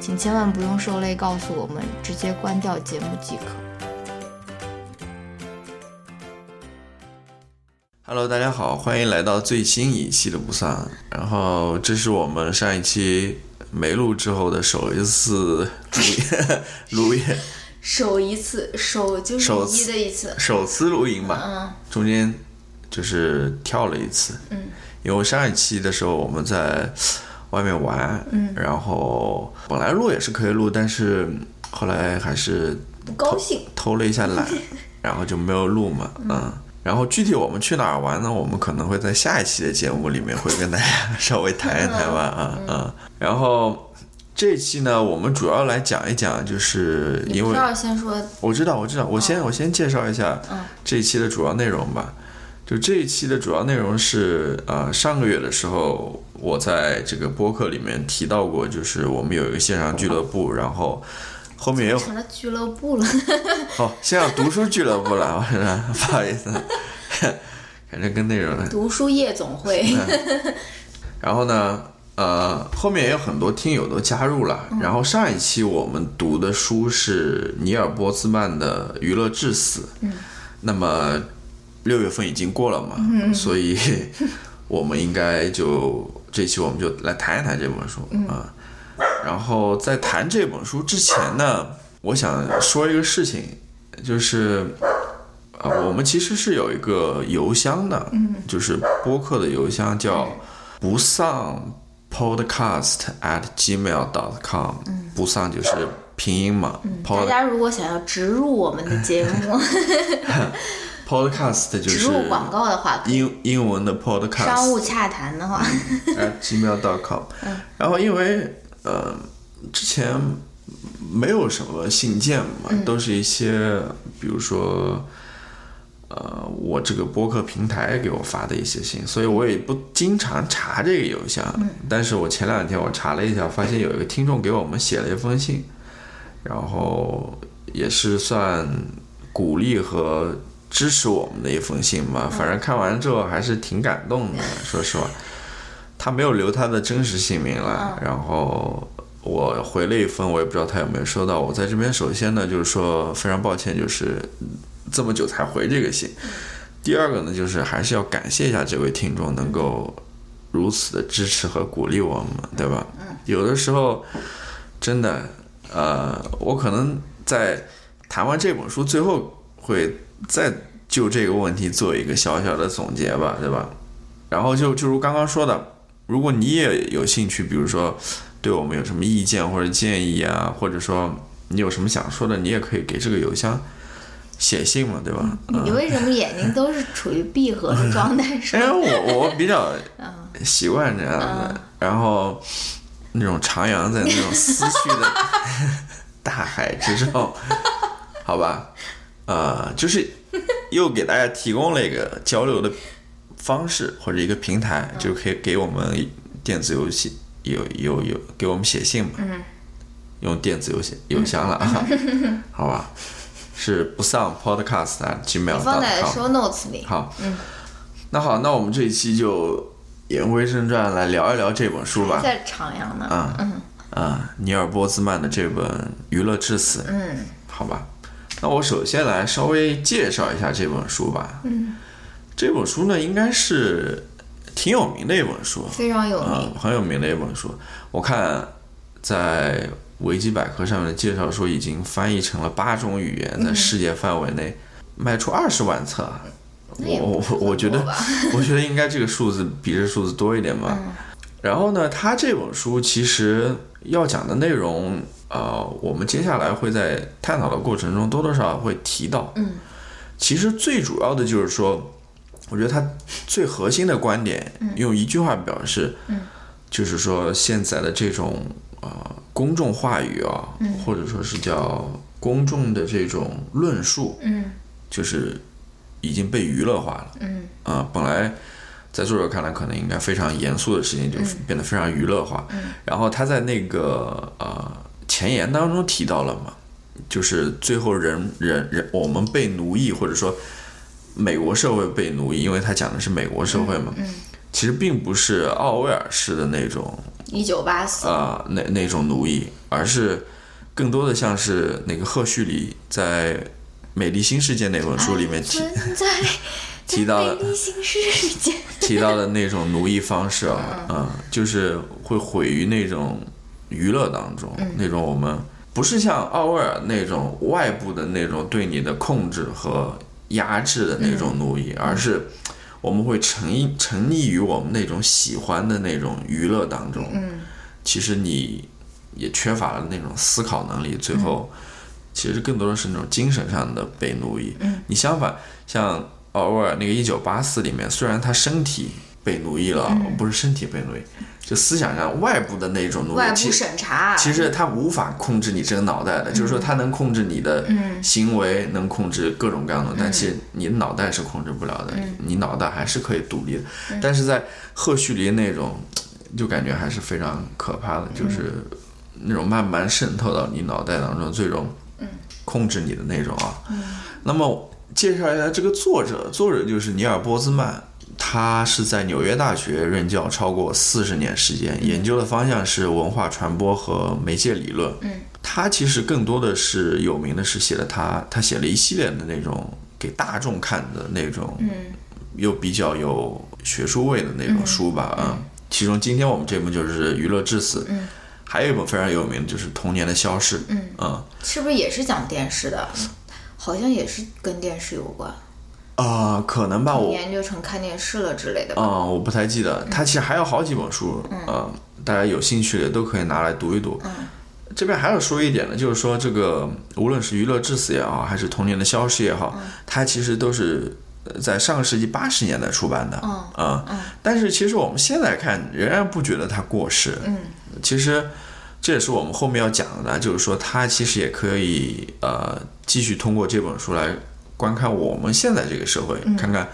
请千万不用受累告诉我们，直接关掉节目即可。Hello，大家好，欢迎来到最新一期的不散。然后这是我们上一期没录之后的首一次录音，录 音首一次，首就是首一的一次，首次录音吧，嗯中间就是跳了一次，嗯，因为上一期的时候我们在外面玩，嗯，然后本来录也是可以录，但是后来还是不高兴。偷了一下懒，然后就没有录嘛，嗯。然后具体我们去哪儿玩呢？我们可能会在下一期的节目里面会跟大家稍微谈一谈吧，啊啊。然后这一期呢，我们主要来讲一讲，就是因为先说，我知道，我知道，我先我先介绍一下嗯这一期的主要内容吧。就这一期的主要内容是，呃，上个月的时候，我在这个播客里面提到过，就是我们有一个线上俱乐部，然后后面又成了俱乐部了。哦，线上读书俱乐部了，不好意思，反正跟那种读书夜总会，然后呢，呃，后面也有很多听友都加入了。然后上一期我们读的书是尼尔波兹曼的《娱乐至死》，嗯，那么六月份已经过了嘛，嗯、所以我们应该就这期我们就来谈一谈这本书啊。然后在谈这本书之前呢，我想说一个事情，就是。啊，我们其实是有一个邮箱的，嗯，就是播客的邮箱叫不丧 podcast at gmail dot com，不丧就是拼音嘛大家如果想要植入我们的节目，podcast 就是植入广告的话，英英文的 podcast 商务洽谈的话。gmail.com，然后因为呃之前没有什么信件嘛，都是一些比如说呃我这个播客平台给我发的一些信，所以我也不经常查这个邮箱。但是我前两天我查了一下，发现有一个听众给我们写了一封信，然后也是算鼓励和支持我们的一封信吧。反正看完之后还是挺感动的，说实话。他没有留他的真实姓名了，然后我回了一封，我也不知道他有没有收到。我在这边首先呢，就是说非常抱歉，就是这么久才回这个信。第二个呢，就是还是要感谢一下这位听众能够如此的支持和鼓励我们，对吧？有的时候真的，呃，我可能在谈完这本书最后会再就这个问题做一个小小的总结吧，对吧？然后就就如刚刚说的，如果你也有兴趣，比如说对我们有什么意见或者建议啊，或者说你有什么想说的，你也可以给这个邮箱写信嘛，对吧？你为什么眼睛都是处于闭合的状态？说 因为我我比较习惯这样的，然后那种徜徉在那种思绪的 大海之中，好吧，呃，就是又给大家提供了一个交流的方式或者一个平台，就可以给我们电子游戏有有有给我们写信嘛，用电子邮件邮箱了啊，好吧，是不丧 podcast at 你放在 show notes 里。好，那好，那我们这一期就言归正传，来聊一聊这本书吧。在徜徉呢，啊啊，尼尔波兹曼的这本《娱乐至死》，嗯，好吧。那我首先来稍微介绍一下这本书吧。嗯，这本书呢，应该是挺有名的一本书，非常有啊名。，很有名的一本书。我看在维基百科上面的介绍说，已经翻译成了八种语言，在世界范围内卖出二十万册，我我我觉得 我觉得应该这个数字比这数字多一点吧。然后呢，他这本书其实要讲的内容，呃，我们接下来会在探讨的过程中多多少少会提到。嗯，其实最主要的就是说，我觉得他最核心的观点，用一句话表示，嗯，就是说现在的这种呃公众话语啊，嗯。或者说是叫公众的这种论述，嗯。就是已经被娱乐化了。嗯。啊、本来在作者看来可能应该非常严肃的事情，就变得非常娱乐化。嗯。然后他在那个呃前言当中提到了嘛，就是最后人人人我们被奴役，或者说美国社会被奴役，因为他讲的是美国社会嘛，嗯，其实并不是奥威尔式的那种一九八四，啊、那那种奴役，而是更多的像是那个赫胥黎在《美丽新世界》那本书里面提存在 提到了在美丽新世界，提到的那种奴役方式啊，嗯，就是会毁于那种娱乐当中，那种我们不是像奥威尔那种外部的那种对你的控制和压制的那种奴役，而是我们会沉溺沉溺于我们那种喜欢的那种娱乐当中。嗯。其实你也缺乏了那种思考能力，最后其实更多的是那种精神上的被奴役。嗯。你相反，像奥威尔那个《一九八四》里面，虽然他身体被奴役了，嗯。不是身体被奴役，就思想上外部的那种努力，外部审查，其实他无法控制你这个脑袋的，就是说他能控制你的嗯行为，能控制各种各样的，但其实你的脑袋是控制不了的，嗯你脑袋还是可以独立的。但是在赫胥黎那种，就感觉还是非常可怕的，就是那种慢慢渗透到你脑袋当中，最终控制你的那种啊。那么介绍一下这个作者，作者就是尼尔波兹曼。他是在纽约大学任教超过四十年时间，研究的方向是文化传播和媒介理论。嗯，他其实更多的是有名的是写了他他写了一系列的那种给大众看的那种，嗯又比较有学术味的那种书吧。嗯，其中今天我们这本就是《娱乐至死》，嗯，还有一本非常有名的就是《童年的消逝》。嗯嗯是不是也是讲电视的？好像也是跟电视有关，啊、可能吧，我研究成看电视了之类的吧。啊、我不太记得。他其实还有好几本书，嗯、大家有兴趣的都可以拿来读一读。嗯这边还要说一点呢，就是说这个无论是娱乐至死也好，还是童年的消失也好，它其实都是呃在上个世纪八十年代出版的，嗯啊、但是其实我们现在看仍然不觉得它过时，嗯其实这也是我们后面要讲的，就是说它其实也可以呃继续通过这本书来观看我们现在这个社会，看看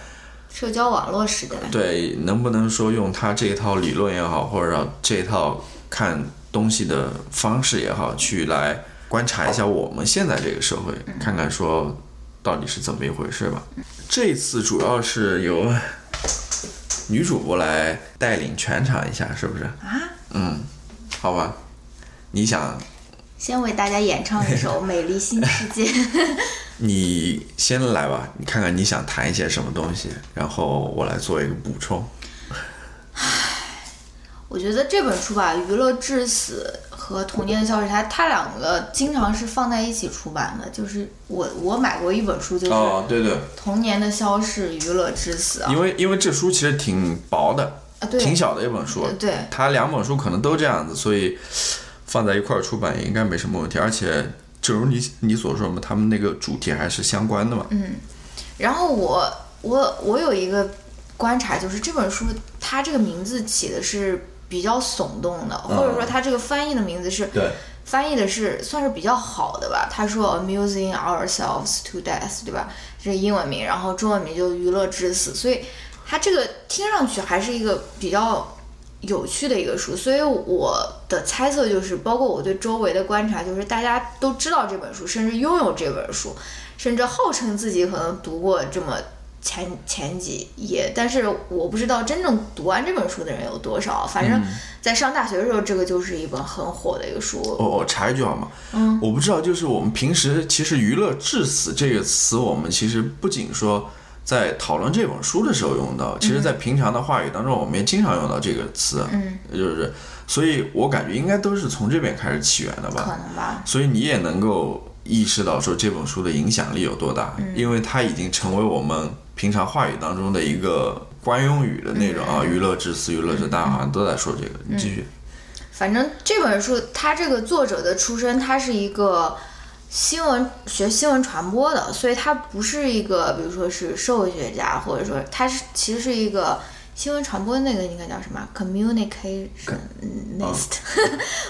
社交网络时代，对能不能说用他这一套理论也好，或者让这一套看东西的方式也好，去来观察一下我们现在这个社会，看看说到底是怎么一回事吧。这次主要是由女主播来带领全场一下，是不是？啊，嗯，好吧。你想，先为大家演唱一首《美丽新世界》。你先来吧，你看看你想谈一些什么东西，然后我来做一个补充。我觉得这本书吧，《娱乐至死》和《童年的消失》，它它两个经常是放在一起出版的。就是我我买过一本书，就是《哦，对对，童年的消逝，娱乐至死》啊因为因为这书其实挺薄的，啊，对，挺小的一本书，对，它两本书可能都这样子，所以放在一块儿出版也应该没什么问题。而且，正如你你所说嘛，他们那个主题还是相关的嘛。嗯然后我我我有一个观察，就是这本书它这个名字起的是比较耸动的，或者说它这个翻译的名字是对，翻译的是算是比较好的吧。他说 “amusing ourselves to death”，对吧？这是英文名，然后中文名就“娱乐至死”，所以它这个听上去还是一个比较有趣的一个书。所以我的猜测就是，包括我对周围的观察，就是大家都知道这本书，甚至拥有这本书，甚至号称自己可能读过这么。前前几页，但是我不知道真正读完这本书的人有多少。反正，在上大学的时候，这个就是一本很火的一个书。我我插一句好吗？嗯，我不知道，就是我们平时其实“娱乐至死”这个词，我们其实不仅说在讨论这本书的时候用到，其实在平常的话语当中，我们也经常用到这个词。嗯，就是，所以我感觉应该都是从这边开始起源的吧。可能吧。所以你也能够意识到说这本书的影响力有多大，因为它已经成为我们平常话语当中的一个惯用语的那种啊，娱乐至死，娱乐至大家好像都在说这个。你继续。反正这本书，它这个作者的出身，他是一个新闻学新闻传播的，所以他不是一个，比如说是社会学家，或者说他是其实是一个新闻传播那个应该叫什么 communicationist，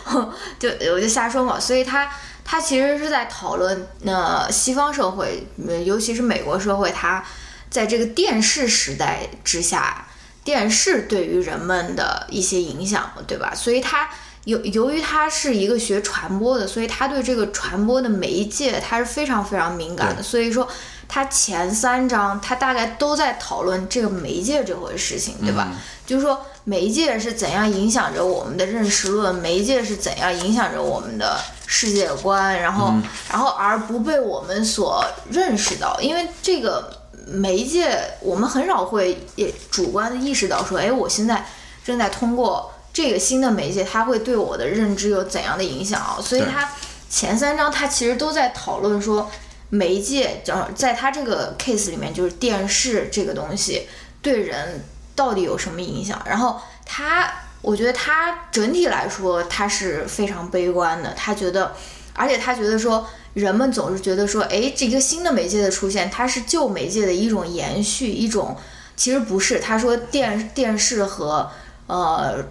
就我就瞎说嘛。所以他他其实是在讨论，呃，西方社会，尤其是美国社会，它在这个电视时代之下。电视对于人们的一些影响，对吧？所以他由由于他是一个学传播的，所以他对这个传播的媒介他是非常非常敏感的。所以说，他前三章他大概都在讨论这个媒介这回事情，对吧？就是说媒介是怎样影响着我们的认识论，媒介是怎样影响着我们的世界观，然后然后而不被我们所认识到，因为这个。媒介，我们很少会也主观的意识到说，哎，我现在正在通过这个新的媒介，它会对我的认知有怎样的影响啊？所以它前三章它其实都在讨论说，媒介，讲在它这个 case 里面，就是电视这个东西对人到底有什么影响？然后他，我觉得他整体来说他是非常悲观的，他觉得，而且他觉得说。人们总是觉得说，哎，这个新的媒介的出现，它是旧媒介的一种延续，一种其实不是。他说电电视和呃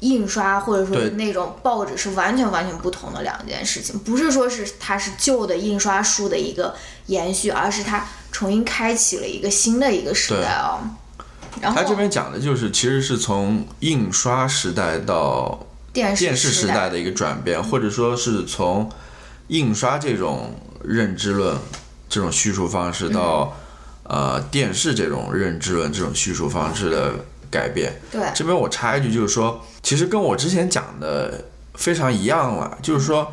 印刷或者说那种报纸是完全完全不同的两件事情，不是说是它是旧的印刷书的一个延续，而是它重新开启了一个新的一个时代啊。然后他这边讲的就是，其实是从印刷时代到电视时代的一个转变，或者说是从。印刷这种认知论，这种叙述方式到，呃，电视这种认知论这种叙述方式的改变。对，这边我插一句，就是说，其实跟我之前讲的非常一样了，就是说，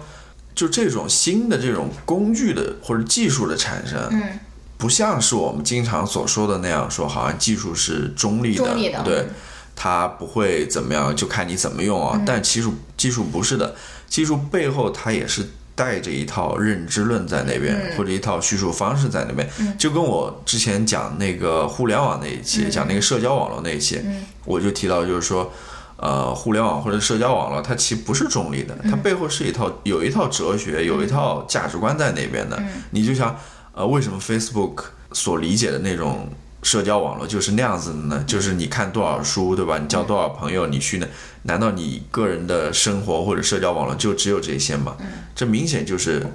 就这种新的这种工具的或者技术的产生，嗯，不像是我们经常所说的那样说，好像技术是中立的，对，它不会怎么样，就看你怎么用啊。但其实技术不是的，技术背后它也是。带着一套认知论在那边，或者一套叙述方式在那边，就跟我之前讲那个互联网那一期，讲那个社交网络那一期，我就提到就是说，呃，互联网或者社交网络，它其实不是中立的，它背后是一套有一套哲学，有一套价值观在那边的。你就像，呃，为什么 Facebook 所理解的那种。社交网络就是那样子的呢，就是你看多少书，对吧？你交多少朋友，你去那，难道你个人的生活或者社交网络就只有这些吗？这明显就是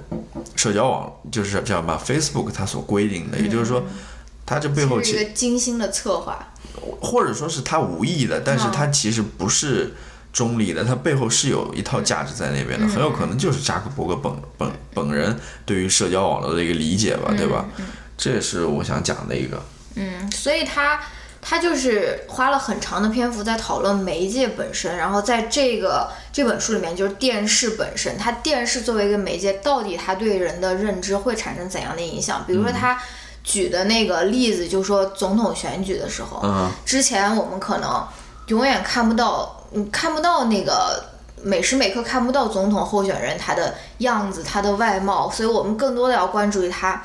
社交网，就是叫什么？Facebook 它所规定的，也就是说，它这背后是一个精心的策划，或者说是它无意的，但是它其实不是中立的，它背后是有一套价值在那边的，很有可能就是扎克伯格本本本人对于社交网络的一个理解吧，对吧？这也是我想讲的一个。嗯，所以他他就是花了很长的篇幅在讨论媒介本身，然后在这个这本书里面，就是电视本身，它电视作为一个媒介，到底它对人的认知会产生怎样的影响？比如说他举的那个例子，就是说总统选举的时候，之前我们可能永远看不到，嗯，看不到那个每时每刻看不到总统候选人他的样子、他的外貌，所以我们更多的要关注于他。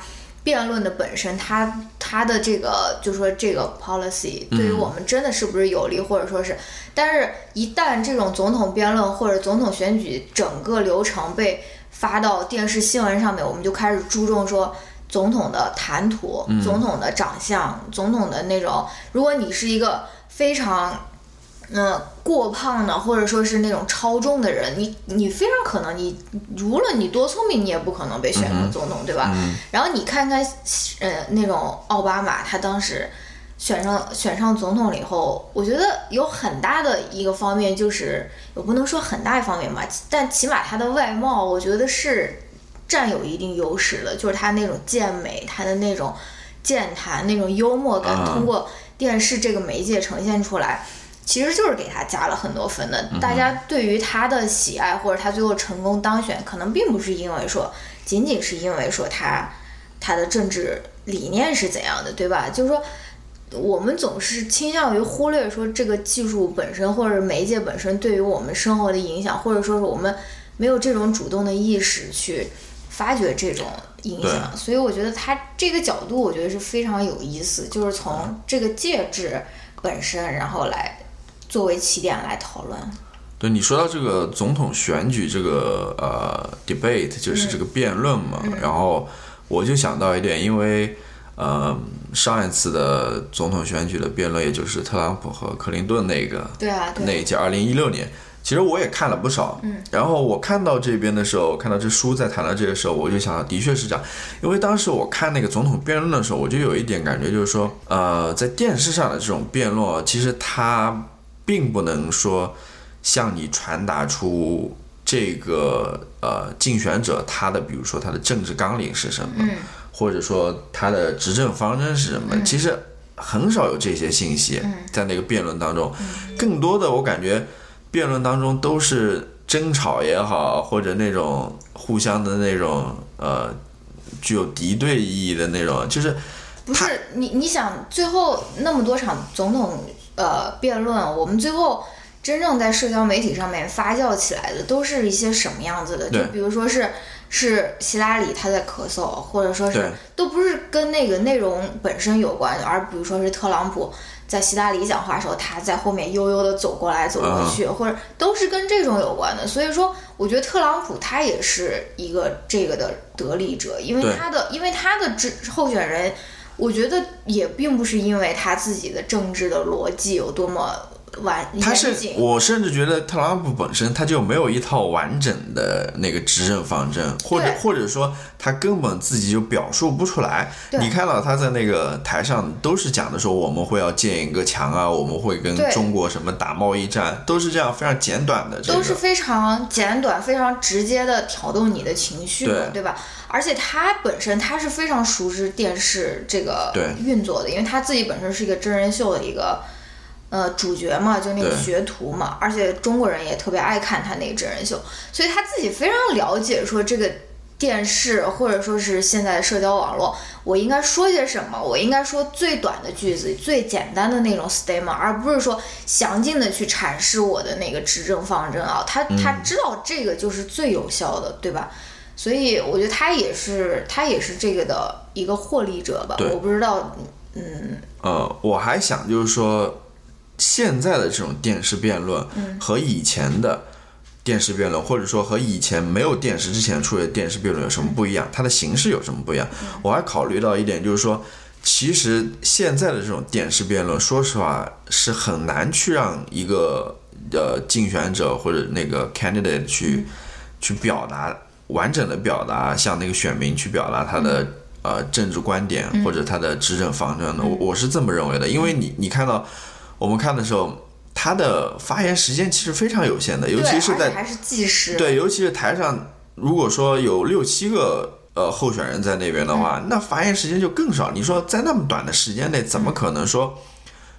辩论的本身，它它的这个就说这个 policy 对于我们真的是不是有利，或者说是，但是一旦这种总统辩论或者总统选举整个流程被发到电视新闻上面，我们就开始注重说总统的谈吐、总统的长相、总统的那种。如果你是一个非常。嗯，过胖的或者说是那种超重的人，你你非常可能你无论你多聪明，你也不可能被选成总统，对吧？然后你看看，呃，那种奥巴马，他当时选上选上总统了以后，我觉得有很大的一个方面就是，我不能说很大一方面吧，但起码他的外貌，我觉得是占有一定优势的，就是他那种健美，他的那种健谈，那种幽默感，通过电视这个媒介呈现出来。其实就是给他加了很多分的。大家对于他的喜爱，或者他最后成功当选，可能并不是因为说，仅仅是因为说他他的政治理念是怎样的，对吧？就是说，我们总是倾向于忽略说这个技术本身，或者媒介本身对于我们生活的影响，或者说是我们没有这种主动的意识去发掘这种影响。所以我觉得他这个角度，我觉得是非常有意思，就是从这个介质本身，然后来作为起点来讨论。对你说到这个总统选举这个呃 debate，就是这个辩论嘛，然后我就想到一点，因为呃上一次的总统选举的辩论，也就是特朗普和克林顿那个，对啊，那一届二零一六年，其实我也看了不少，嗯，然后我看到这边的时候，看到这书在谈到这个时候，我就想到，的确是这样，因为当时我看那个总统辩论的时候，我就有一点感觉，就是说，呃，在电视上的这种辩论，其实它并不能说。向你传达出这个呃竞选者他的，比如说他的政治纲领是什么，或者说他的执政方针是什么，其实很少有这些信息在那个辩论当中。更多的我感觉辩论当中都是争吵也好，或者那种互相的那种呃具有敌对意义的那种，就是不是你你想最后那么多场总统呃辩论，我们最后。真正在社交媒体上面发酵起来的，都是一些什么样子的？就比如说是是希拉里她在咳嗽，或者说是都不是跟那个内容本身有关，而比如说是特朗普在希拉里讲话的时候，他在后面悠悠的走过来走过去，或者都是跟这种有关的。所以说，我觉得特朗普他也是一个这个的得利者，因为他的因为他的支候选人，我觉得也并不是因为他自己的政治的逻辑有多么。完，他是我甚至觉得特朗普本身他就没有一套完整的那个执政方针，或者或者说他根本自己就表述不出来。你看到他在那个台上都是讲的说我们会要建一个墙啊，我们会跟中国什么打贸易战，都是这样非常简短的，都是非常简短、非常直接的挑动你的情绪，对吧？而且他本身他是非常熟知电视这个运作的，因为他自己本身是一个真人秀的一个。呃，主角嘛，就那个学徒嘛，而且中国人也特别爱看他那个真人秀，所以他自己非常了解说这个电视或者说是现在的社交网络，我应该说些什么，我应该说最短的句子，最简单的那种 statement，而不是说详尽的去阐释我的那个执政方针啊，他他知道这个就是最有效的，对吧？所以我觉得他也是他也是这个的一个获利者吧，我不知道，嗯，呃，我还想就是说。现在的这种电视辩论和以前的电视辩论，或者说和以前没有电视之前出的电视辩论有什么不一样？它的形式有什么不一样？我还考虑到一点，就是说，其实现在的这种电视辩论，说实话是很难去让一个呃竞选者或者那个 candidate 去去表达完整的表达，向那个选民去表达他的呃政治观点或者他的执政方针的。我我是这么认为的，因为你你看到。我们看的时候，他的发言时间其实非常有限的，尤其是在还是计时。对，尤其是台上，如果说有六七个呃候选人在那边的话，那发言时间就更少。你说在那么短的时间内，怎么可能说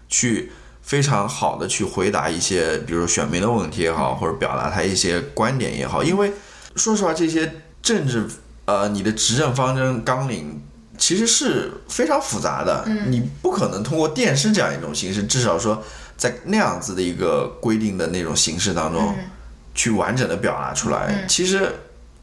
去非常好的去回答一些，比如选民的问题也好，或者表达他一些观点也好？因为说实话，这些政治呃，你的执政方针纲领。其实是非常复杂的，你不可能通过电视这样一种形式，至少说在那样子的一个规定的那种形式当中，去完整的表达出来。其实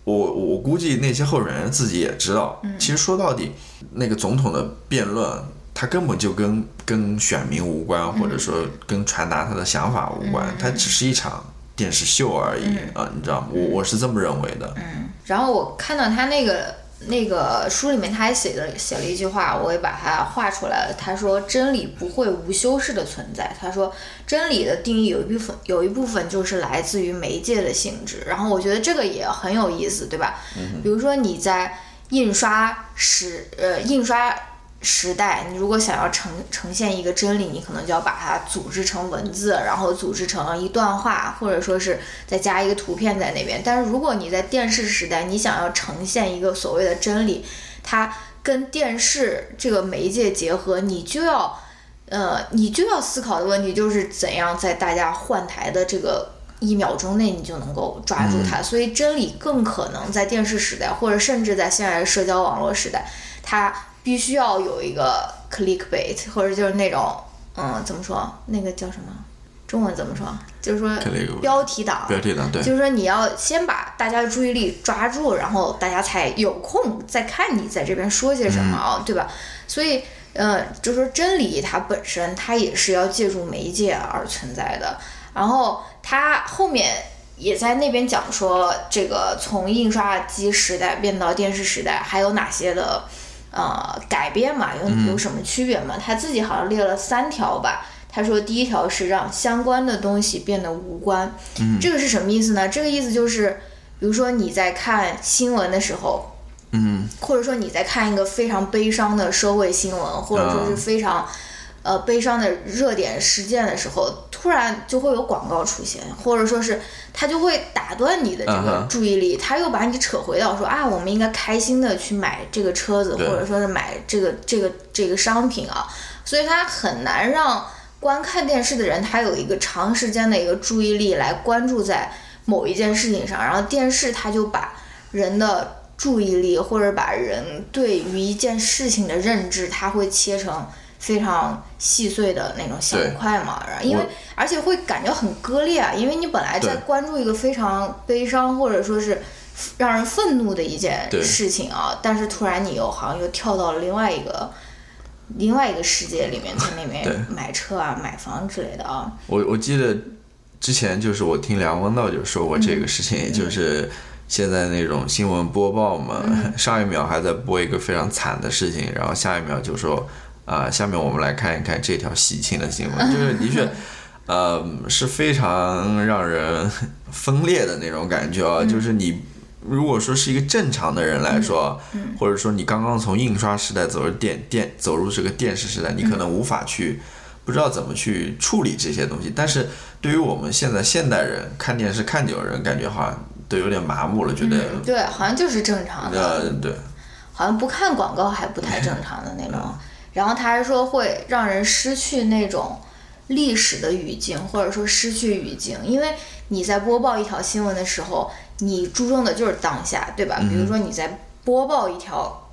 我我估计那些候选人自己也知道，其实说到底，那个总统的辩论，他根本就跟跟选民无关，或者说跟传达他的想法无关，他只是一场电视秀而已啊，你知道吗？我我是这么认为的。嗯，然后我看到他那个。那个书里面他还写了写了一句话，我也把它画出来了。他说：“真理不会无修饰的存在。”他说：“真理的定义有一部分有一部分就是来自于媒介的性质。”然后我觉得这个也很有意思，对吧？比如说你在印刷史，呃，印刷。时代，你如果想要呈呈现一个真理，你可能就要把它组织成文字，然后组织成一段话，或者说是再加一个图片在那边。但是如果你在电视时代，你想要呈现一个所谓的真理，它跟电视这个媒介结合，你就要，呃，你就要思考的问题就是怎样在大家换台的这个一秒钟内，你就能够抓住它。所以真理更可能在电视时代，或者甚至在现在的社交网络时代，它。必须要有一个 clickbait，或者就是那种，嗯，怎么说？那个叫什么？中文怎么说？就是说标题党，标题党对，就是说你要先把大家的注意力抓住，然后大家才有空再看你在这边说些什么啊，对吧？所以，呃，就是说真理它本身它也是要借助媒介而存在的。然后它后面也在那边讲说，这个从印刷机时代变到电视时代，还有哪些的呃改变嘛？有有什么区别嘛？他自己好像列了三条吧。他说第一条是让相关的东西变得无关。嗯，这个是什么意思呢？这个意思就是，比如说你在看新闻的时候，嗯，或者说你在看一个非常悲伤的社会新闻，或者说是非常。呃，悲伤的热点事件的时候，突然就会有广告出现，或者说是它就会打断你的这个注意力，它又把你扯回到说啊，我们应该开心的去买这个车子，或者说是买这个这个这个商品啊，所以它很难让观看电视的人他有一个长时间的一个注意力来关注在某一件事情上，然后电视它就把人的注意力或者把人对于一件事情的认知，它会切成。非常细碎的那种小块嘛，然后因为而且会感觉很割裂啊，因为你本来在关注一个非常悲伤或者说是让人愤怒的一件事情啊，但是突然你又好像又跳到了另外一个另外一个世界里面，在那边买车啊、买房之类的啊。我我记得之前就是我听梁文道就说过这个事情，就是现在那种新闻播报嘛，上一秒还在播一个非常惨的事情，然后下一秒就说。啊，下面我们来看一看这条喜庆的新闻，就是的确，呃，是非常让人分裂的那种感觉啊。就是你如果说是一个正常的人来说，或者说你刚刚从印刷时代走入电电走入这个电视时代，你可能无法去不知道怎么去处理这些东西。但是对于我们现在现代人看电视看久的人，感觉好像都有点麻木了，觉得对，好像就是正常的，呃，对，好像不看广告还不太正常的那种。然后他还说会让人失去那种历史的语境，或者说失去语境，因为你在播报一条新闻的时候，你注重的就是当下，对吧？比如说你在播报一条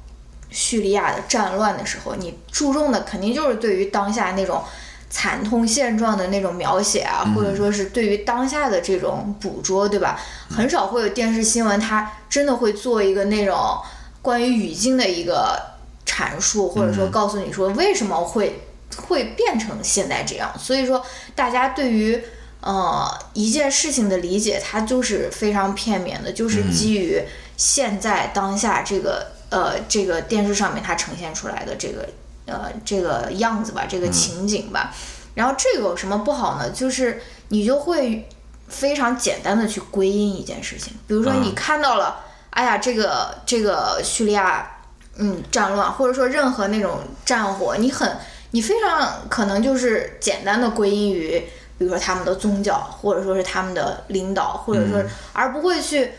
叙利亚的战乱的时候，你注重的肯定就是对于当下那种惨痛现状的那种描写啊，或者说是对于当下的这种捕捉，对吧？很少会有电视新闻，它真的会做一个那种关于语境的一个。阐述或者说告诉你说为什么会会变成现在这样，所以说大家对于呃一件事情的理解，它就是非常片面的，就是基于现在当下这个呃这个电视上面它呈现出来的这个呃这个样子吧，这个情景吧。然后这个有什么不好呢？就是你就会非常简单的去归因一件事情，比如说你看到了，哎呀，这个这个叙利亚。嗯，战乱或者说任何那种战火，你很你非常可能就是简单的归因于，比如说他们的宗教，或者说是他们的领导，或者说而不会去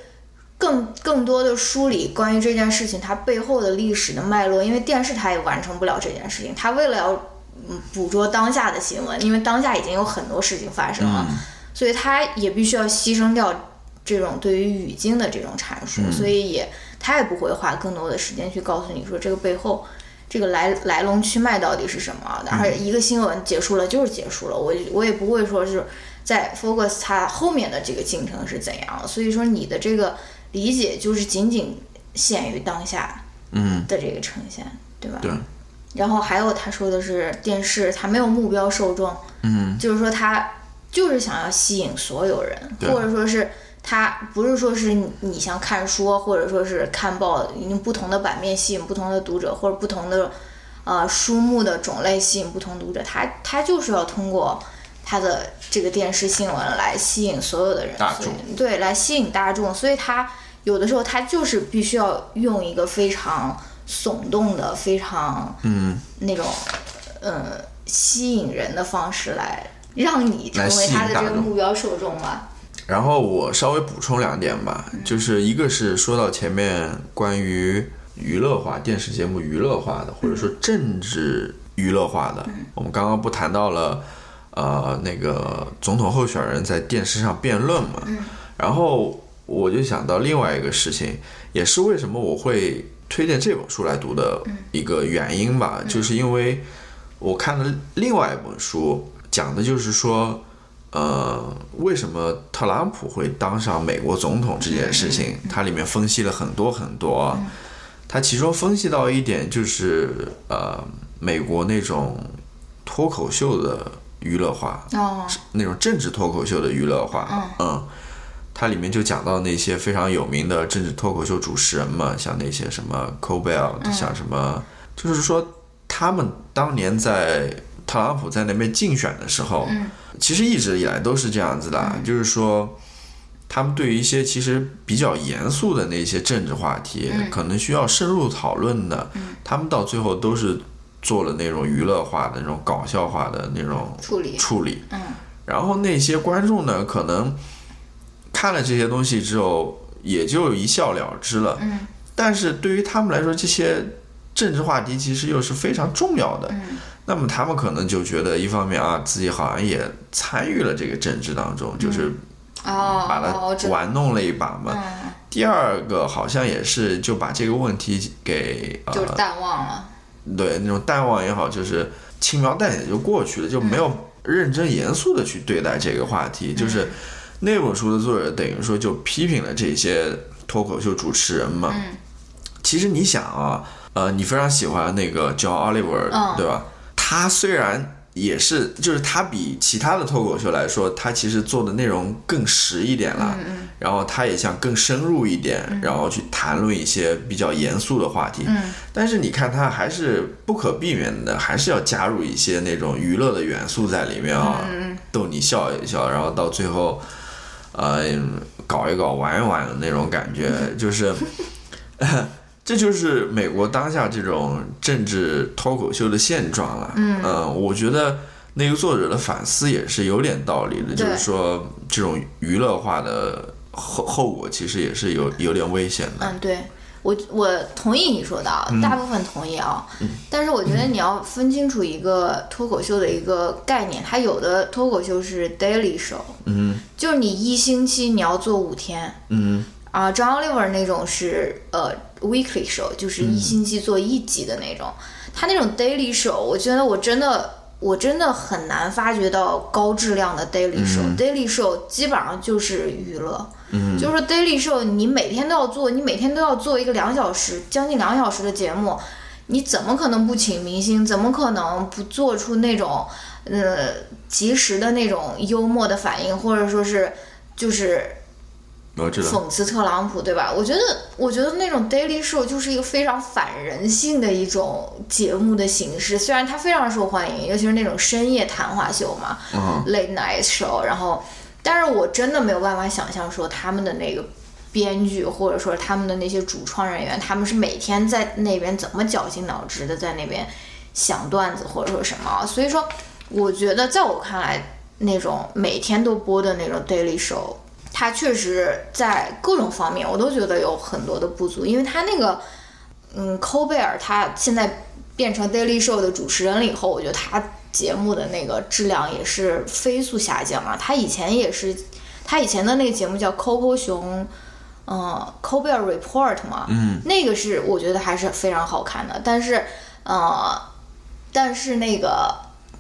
更更多的梳理关于这件事情它背后的历史的脉络，因为电视它也完成不了这件事情，它为了要捕捉当下的新闻，因为当下已经有很多事情发生了，所以它也必须要牺牲掉这种对于语境的这种阐述，所以也。他也不会花更多的时间去告诉你说这个背后，这个来来龙去脉到底是什么。然后一个新闻结束了就是结束了，我我也不会说是在 focus 它后面的这个进程是怎样。所以说你的这个理解就是仅仅限于当下，嗯的这个呈现，对吧？对。然后还有他说的是电视它没有目标受众，嗯，就是说它就是想要吸引所有人，或者说是。它不是说是你像看书或者说是看报，用不同的版面吸引不同的读者，或者不同的呃书目的种类吸引不同读者。它它就是要通过它的这个电视新闻来吸引所有的人，大众对，来吸引大众。所以它有的时候它就是必须要用一个非常耸动的、非常嗯那种嗯吸引人的方式来让你成为他的这个目标受众吧。然后我稍微补充两点吧，就是一个是说到前面关于娱乐化电视节目娱乐化的，或者说政治娱乐化的，我们刚刚不谈到了，呃，那个总统候选人在电视上辩论嘛，然后我就想到另外一个事情，也是为什么我会推荐这本书来读的一个原因吧，就是因为我看了另外一本书，讲的就是说。呃，为什么特朗普会当上美国总统这件事情，它里面分析了很多很多。它其中分析到一点就是呃，美国那种脱口秀的娱乐化，哦，那种政治脱口秀的娱乐化，嗯。它里面就讲到那些非常有名的政治脱口秀主持人嘛，像那些什么 Colbert，像什么，就是说他们当年在特朗普在那边竞选的时候，其实一直以来都是这样子的，就是说他们对于一些其实比较严肃的那些政治话题，可能需要深入讨论的，他们到最后都是做了那种娱乐化的那种搞笑化的那种处理处理，然后那些观众呢，可能。看了这些东西之后，也就一笑了之了。嗯，但是对于他们来说，这些政治话题其实又是非常重要的。嗯，那么他们可能就觉得，一方面啊，自己好像也参与了这个政治当中，就是把它玩弄了一把嘛。第二个好像也是就把这个问题给就淡忘了。对，那种淡忘也好，就是轻描淡写就过去了，就没有认真严肃的去对待这个话题，就是。那本书的作者等于说就批评了这些脱口秀主持人嘛。嗯。其实你想啊，呃，你非常喜欢那个 John Oliver，对吧？他虽然也是，就是他比其他的脱口秀来说，他其实做的内容更实一点了。嗯嗯。然后他也想更深入一点，然后去谈论一些比较严肃的话题。嗯。但是你看，他还是不可避免的，还是要加入一些那种娱乐的元素在里面啊，逗你笑一笑，然后到最后。呃，搞一搞，玩一玩的那种感觉，就是，这就是美国当下这种政治脱口秀的现状了。嗯，我觉得那个作者的反思也是有点道理的，就是说这种娱乐化的后后果其实也是有有点危险的。嗯，对。我我同意你说的，大部分同意啊，但是我觉得你要分清楚一个脱口秀的一个概念，它有的脱口秀是 daily show，嗯，就是你一星期你要做五天，嗯，啊，John Oliver 那种是呃 weekly show，就是一星期做一集的那种，他那种 daily show，我觉得我真的我真的很难发掘到高质量的 daily show，daily show 基本上就是娱乐。就是说，daily show，你每天都要做，你每天都要做一个两小时、将近两小时的节目，你怎么可能不请明星？怎么可能不做出那种呃及时的那种幽默的反应，或者说是就是讽刺特朗普，对吧？我觉得，我觉得那种 daily show 就是一个非常反人性的一种节目的形式，虽然它非常受欢迎，尤其是那种深夜谈话秀嘛，late night show，然后。但是我真的没有办法想象说他们的那个编剧，或者说他们的那些主创人员，他们是每天在那边怎么绞尽脑汁的在那边想段子或者说什么。所以说，我觉得在我看来，那种每天都播的那种 daily show，它确实在各种方面我都觉得有很多的不足，因为他那个，嗯，寇贝尔他现在变成 daily show 的主持人了以后，我觉得他。节目的那个质量也是飞速下降啊！他以前也是，他以前的那个节目叫 Coco 熊，嗯，Colbert Report 嘛，嗯，那个是我觉得还是非常好看的。但是，呃，但是那个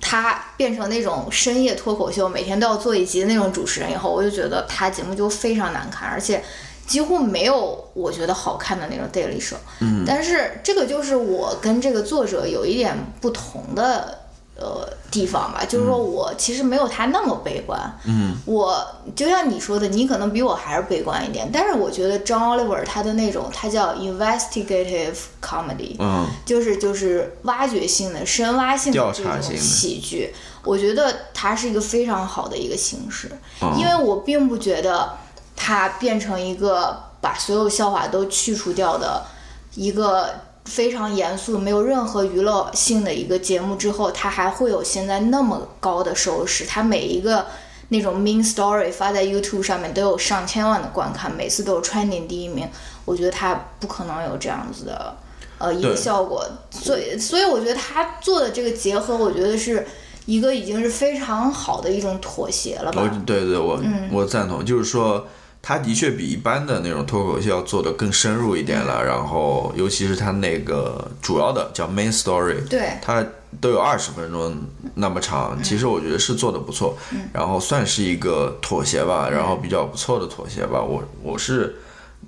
他变成那种深夜脱口秀，每天都要做一集的那种主持人以后，我就觉得他节目就非常难看，而且几乎没有我觉得好看的那种 daily show。嗯，但是这个就是我跟这个作者有一点不同的。呃，地方吧，就是说我其实没有他那么悲观。嗯，我就像你说的，你可能比我还是悲观一点。但是我觉得 John Oliver 他的那种，他叫 investigative comedy，嗯，就是就是挖掘性的、深挖性的这种喜剧，我觉得它是一个非常好的一个形式。因为我并不觉得它变成一个把所有笑话都去除掉的一个。非常严肃、没有任何娱乐性的一个节目之后，它还会有现在那么高的收视。它每一个那种 main story 发在 YouTube 上面都有上千万的观看，每次都有 trending 第一名。我觉得它不可能有这样子的呃一个效果。所以，所以我觉得他做的这个结合，我觉得是一个已经是非常好的一种妥协了吧？对对，我我赞同，就是说。他的确比一般的那种脱口秀要做的更深入一点了。然后，尤其是他那个主要的叫 main story，对，他都有二十分钟那么长，其实我觉得是做的不错。然后算是一个妥协吧，然后比较不错的妥协吧。我我是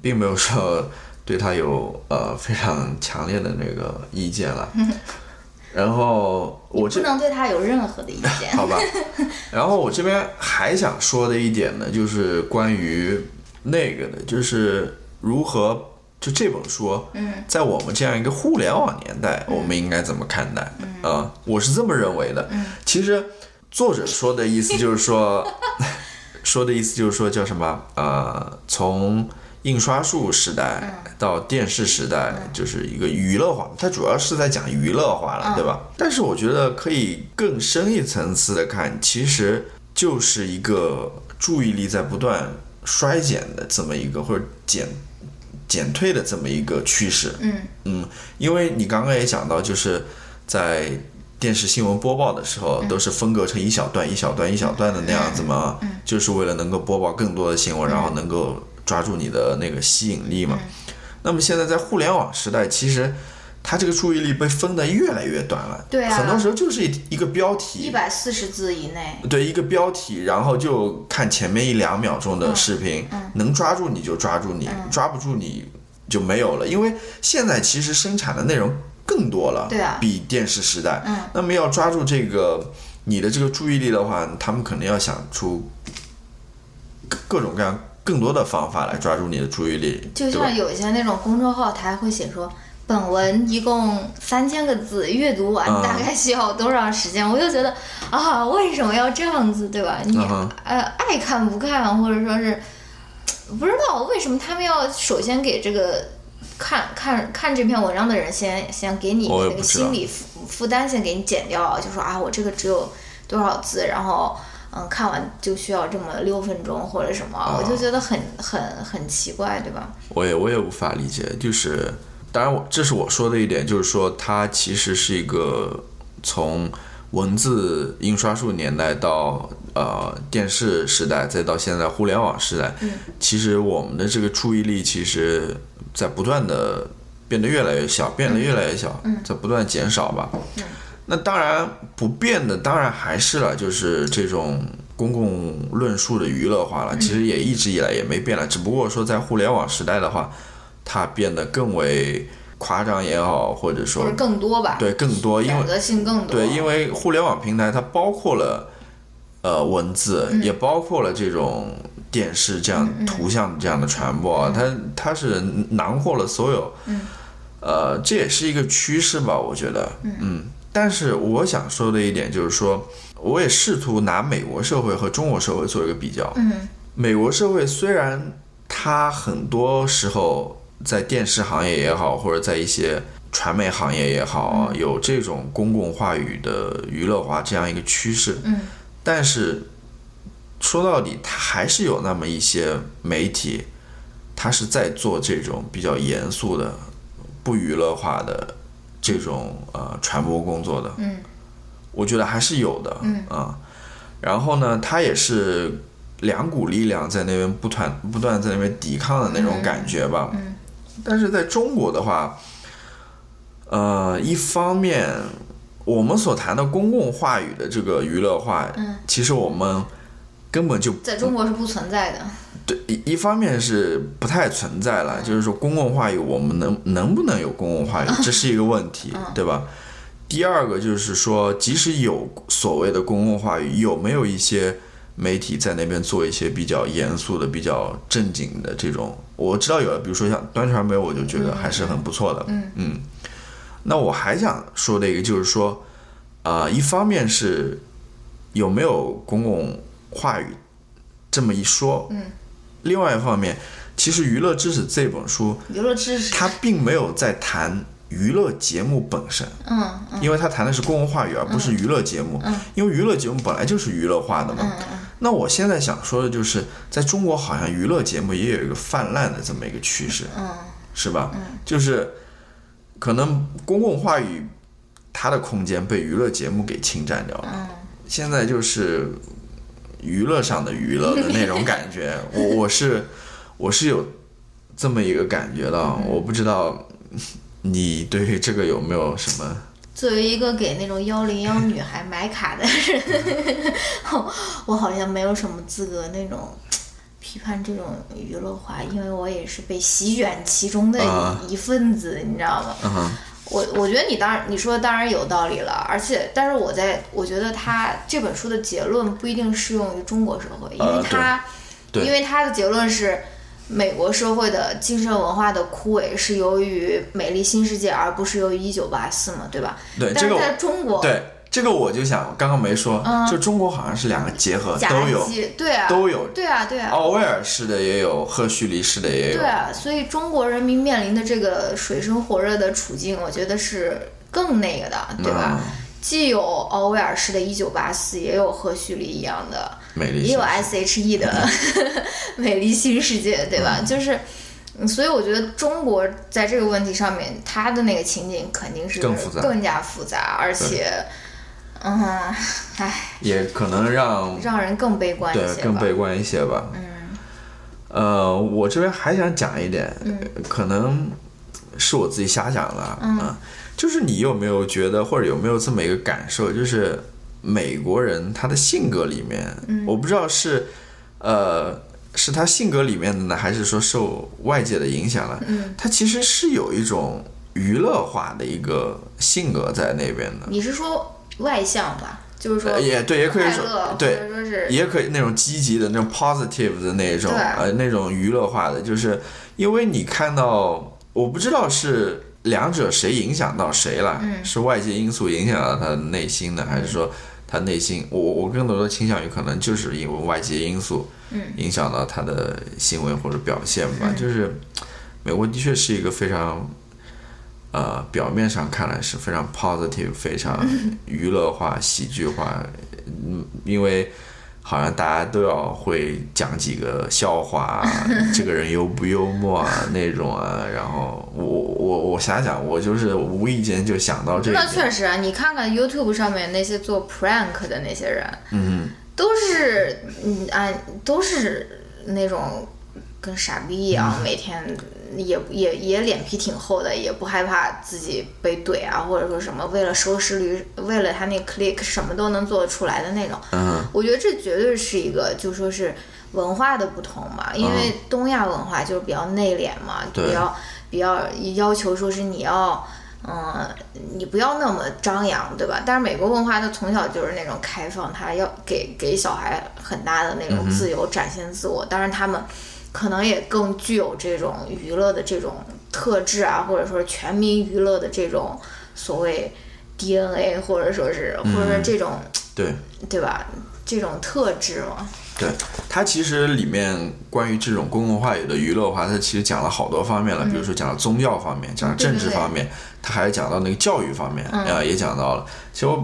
并没有说对他有呃非常强烈的那个意见了。然后我这不能对他有任何的意见。好吧，然后我这边还想说的一点呢，就是关于那个的，就是如何就这本书，嗯，在我们这样一个互联网年代，我们应该怎么看待？啊，我是这么认为的。其实作者说的意思就是说，说的意思就是说叫什么？呃，从印刷术时代到电视时代，就是一个娱乐化，它主要是在讲娱乐化了，对吧？但是我觉得可以更深一层次的看，其实就是一个注意力在不断衰减的这么一个或者减减退的这么一个趋势。嗯。嗯，因为你刚刚也讲到，就是在电视新闻播报的时候，都是分割成一小段一小段一小段的那样子嘛，就是为了能够播报更多的新闻，然后能够。抓住你的那个吸引力嘛？那么现在在互联网时代，其实他这个注意力被分得越来越短了。对啊，很多时候就是一一个标题，一百四十字以内。对，一个标题，然后就看前面一两秒钟的视频，能抓住你就抓住你，抓不住你就没有了。因为现在其实生产的内容更多了，对啊，比电视时代。嗯，那么要抓住这个你的这个注意力的话，他们肯定要想出各种各样。更多的方法来抓住你的注意力，就像有一些那种公众号，他会写说本文一共三千个字，阅读完大概需要多长时间？我就觉得啊，为什么要这样子，对吧？你呃爱看不看，或者说是不知道为什么他们要首先给这个看看看这篇文章的人先先给你那个心理负负担，先给你减掉，就说啊，我这个只有多少字，然后。嗯，看完就需要这么六分钟或者什么，我就觉得很很很奇怪，对吧？我也我也无法理解，就是当然我这是我说的一点，就是说它其实是一个从文字印刷术年代到呃电视时代，再到现在互联网时代，嗯，其实我们的这个注意力其实在不断的变得越来越小，变得越来越小，在不断减少吧。嗯。那当然不变的，当然还是了，就是这种公共论述的娱乐化了。其实也一直以来也没变了，只不过说在互联网时代的话，它变得更为夸张也好，或者说更多吧。对，更多，因为选择性更多。对，因为互联网平台它包括了呃文字，也包括了这种电视这样图像这样的传播，它它是囊括了所有。嗯。呃，这也是一个趋势吧，我觉得。嗯。但是我想说的一点就是说，我也试图拿美国社会和中国社会做一个比较。嗯，美国社会虽然它很多时候在电视行业也好，或者在一些传媒行业也好，有这种公共话语的娱乐化这样一个趋势。嗯，但是说到底，它还是有那么一些媒体，它是在做这种比较严肃的、不娱乐化的。这种呃传播工作的，嗯，我觉得还是有的，嗯。啊，然后呢，他也是两股力量在那边不断不断在那边抵抗的那种感觉吧，嗯，但是在中国的话，呃，一方面我们所谈的公共话语的这个娱乐化，嗯，其实我们根本就在中国是不存在的。对一一方面是不太存在了，就是说公共话语我们能能不能有公共话语，这是一个问题，对吧？第二个就是说，即使有所谓的公共话语，有没有一些媒体在那边做一些比较严肃的、比较正经的这种？我知道有的，比如说像端传媒，我就觉得还是很不错的。嗯嗯。那我还想说的一个就是说，啊，一方面是有没有公共话语这么一说，嗯。另外一方面，其实《娱乐知识》这本书，娱乐知识，它并没有在谈娱乐节目本身，嗯，因为它谈的是公共话语，而不是娱乐节目，嗯，因为娱乐节目本来就是娱乐化的嘛。那我现在想说的就是，在中国好像娱乐节目也有一个泛滥的这么一个趋势，嗯，是吧？嗯，就是可能公共话语它的空间被娱乐节目给侵占掉了，嗯，现在就是。娱乐上的娱乐的那种感觉，我我是我是有这么一个感觉的，我不知道你对于这个有没有什么？作为一个给那种幺零幺女孩买卡的人，我好像没有什么资格那种批判这种娱乐化，因为我也是被席卷其中的一份子，你知道吗？我我觉得你当然你说的当然有道理了，而且但是我在我觉得他这本书的结论不一定适用于中国社会，因为他因为他的结论是。美国社会的精神文化的枯萎是由于《美丽新世界》，而不是由于《一九八四》嘛，对吧？对，但是在中国，对这个我就想刚刚没说，就中国好像是两个结合都有，对啊，都有，对啊，对啊，奥威尔式的也有，赫胥黎式的也有，对啊，所以中国人民面临的这个水深火热的处境，我觉得是更那个的，对吧？既有奥威尔式的《一九八四》，也有赫胥黎一样的。美丽也有 S H E 的 美丽新世界，对吧？就是，所以我觉得中国在这个问题上面，它的那个情景肯定是更加复杂，而且，嗯，唉，也可能让让人更悲观，对，更悲观一些吧。嗯，呃，我这边还想讲一点，可能是我自己瞎讲了，嗯，就是你有没有觉得，或者有没有这么一个感受，就是。美国人他的性格里面，我不知道是，呃，是他性格里面的呢，还是说受外界的影响了？嗯，他其实是有一种娱乐化的一个性格在那边的。你是说外向吧？就是说，也对，也可以说，对，也可以那种积极的那种 positive 的那种，呃，那种娱乐化的，就是因为你看到，我不知道是。两者谁影响到谁了？是外界因素影响到他内心的，还是说他内心？我我更多的倾向于可能就是因为外界因素影响到他的行为或者表现吧。就是美国的确是一个非常，呃，表面上看来是非常 positive、非常娱乐化、喜剧化，嗯，因为。好像大家都要会讲几个笑话，这个人幽不幽默啊那种啊，然后我我我想想，我就是无意间就想到这个。那确实啊，你看看 YouTube 上面那些做 prank 的那些人，嗯，都是嗯啊，都是那种跟傻逼一样，每天。也也也脸皮挺厚的，也不害怕自己被怼啊，或者说什么为了收视率，为了他那 click 什么都能做得出来的那种。嗯，我觉得这绝对是一个，就说是文化的不同嘛，因为东亚文化就是比较内敛嘛，比较比较要求说是你要，嗯，你不要那么张扬，对吧？但是美国文化它从小就是那种开放，它要给给小孩很大的那种自由，展现自我。当然他们。可能也更具有这种娱乐的这种特质啊，或者说全民娱乐的这种所谓 DNA，或者说是或者说这种对对吧？这种特质嘛。对，它其实里面关于这种公共话语的娱乐化，它其实讲了好多方面了。比如说讲了宗教方面，讲了政治方面，它还讲到那个教育方面啊，也讲到了。其实我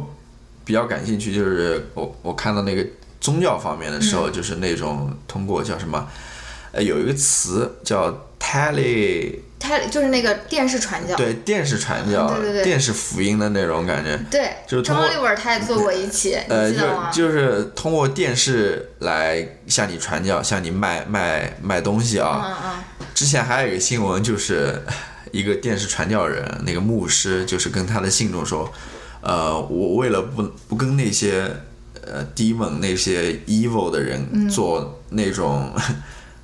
比较感兴趣，就是我我看到那个宗教方面的时候，就是那种通过叫什么？呃，有一个词叫 tele，tele 就是那个电视传教，对，电视传教，对对对，电视福音的那种感觉，对，就是张立文他也做过一期，呃，就就是通过电视来向你传教，向你卖卖卖东西啊。嗯嗯。之前还有一个新闻，就是一个电视传教人，那个牧师，就是跟他的信众说，呃，我为了不不跟那些呃 demon 那些 evil 的人做那种。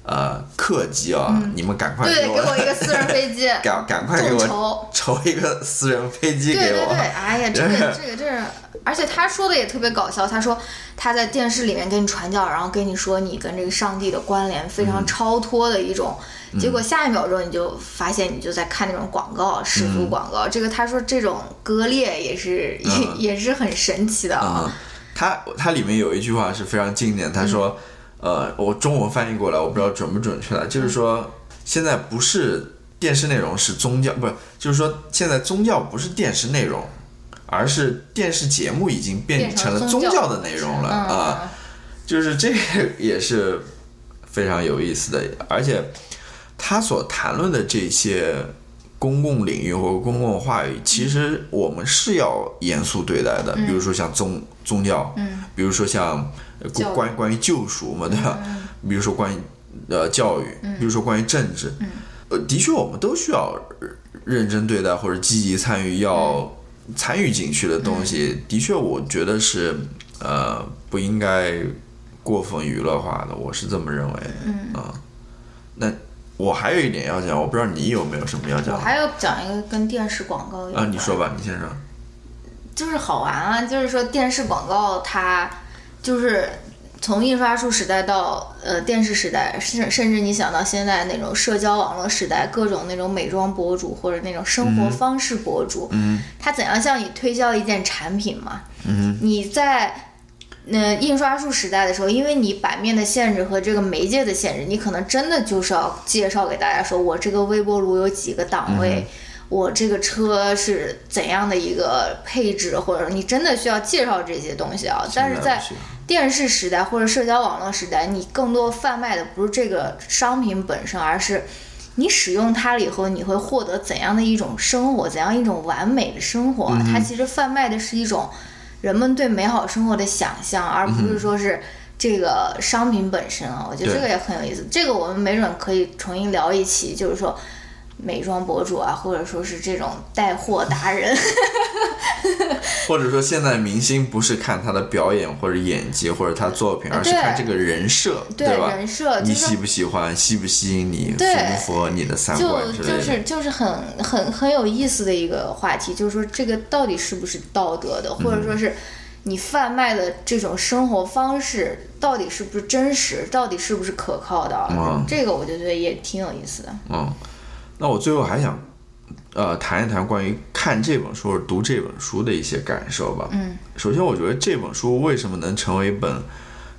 呃，客机啊，你们赶快对，给我一个私人飞机，赶赶快给我筹一个私人飞机给我。对对对，哎呀，这个这个这是，而且他说的也特别搞笑，他说他在电视里面给你传教，然后跟你说你跟这个上帝的关联非常超脱的一种，结果下一秒钟你就发现你就在看那种广告，世俗广告。这个他说这种割裂也是也也是很神奇的啊。他他里面有一句话是非常经典，他说。呃，我中文翻译过来，我不知道准不准确了。就是说，现在不是电视内容是宗教，不是，就是说现在宗教不是电视内容，而是电视节目已经变成了宗教的内容了啊。就是这个也是非常有意思的，而且他所谈论的这些公共领域或公共话语，其实我们是要严肃对待的。比如说像宗宗教，嗯，比如说像。关关于救赎嘛，对吧？比如说关于呃教育，比如说关于政治，呃，的确我们都需要认真对待或者积极参与，要参与进去的东西，的确我觉得是呃不应该过分娱乐化的，我是这么认为的啊。那我还有一点要讲，我不知道你有没有什么要讲我还要讲一个跟电视广告有啊？你说吧，你先说。就是好玩啊，就是说电视广告它就是从印刷术时代到呃电视时代，甚甚至你想到现在那种社交网络时代，各种那种美妆博主或者那种生活方式博主，嗯他怎样向你推销一件产品嘛？嗯你在。那，印刷术时代的时候，因为你版面的限制和这个媒介的限制，你可能真的就是要介绍给大家说，我这个微波炉有几个档位，我这个车是怎样的一个配置，或者你真的需要介绍这些东西啊。但是在电视时代或者社交网络时代，你更多贩卖的不是这个商品本身，而是你使用它了以后，你会获得怎样的一种生活，怎样一种完美的生活。它其实贩卖的是一种人们对美好生活的想象，而不是说是。这个商品本身啊，我觉得这个也很有意思。这个我们没准可以重新聊一期，就是说美妆博主啊，或者说是这种带货达人。或者说现在明星不是看他的表演或者演技或者他作品，而是看这个人设，对吧？人设就是你喜不喜欢，吸不吸引你，符不符合你的三观之类的。就是就是很很很有意思的一个话题，就是说这个到底是不是道德的，或者说是你贩卖的这种生活方式到底是不是真实，到底是不是可靠的？嗯这个我就觉得也挺有意思的。嗯，那我最后还想，呃，谈一谈关于看这本书或读这本书的一些感受吧。嗯，首先，我觉得这本书为什么能成为一本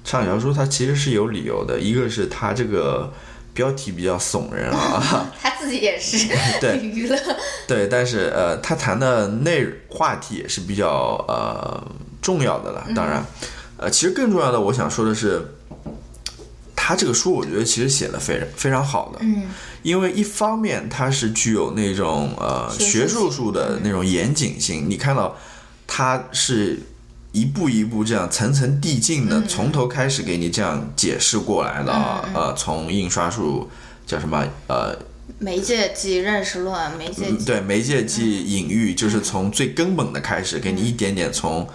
畅销书，它其实是有理由的。一个是它这个标题比较耸人啊，他自己也是对娱乐，对，但是呃，他谈的内话题也是比较呃重要的了。当然，呃，其实更重要的，我想说的是，他这个书我觉得其实写的非常非常好的。嗯。因为一方面它是具有那种呃学术术术的那种严谨性，你看到它是一步一步这样层层递进的，从头开始给你这样解释过来的啊，呃，从印刷术叫什么呃媒介即认识论，媒介对媒介即隐喻，就是从最根本的开始，给你一点点从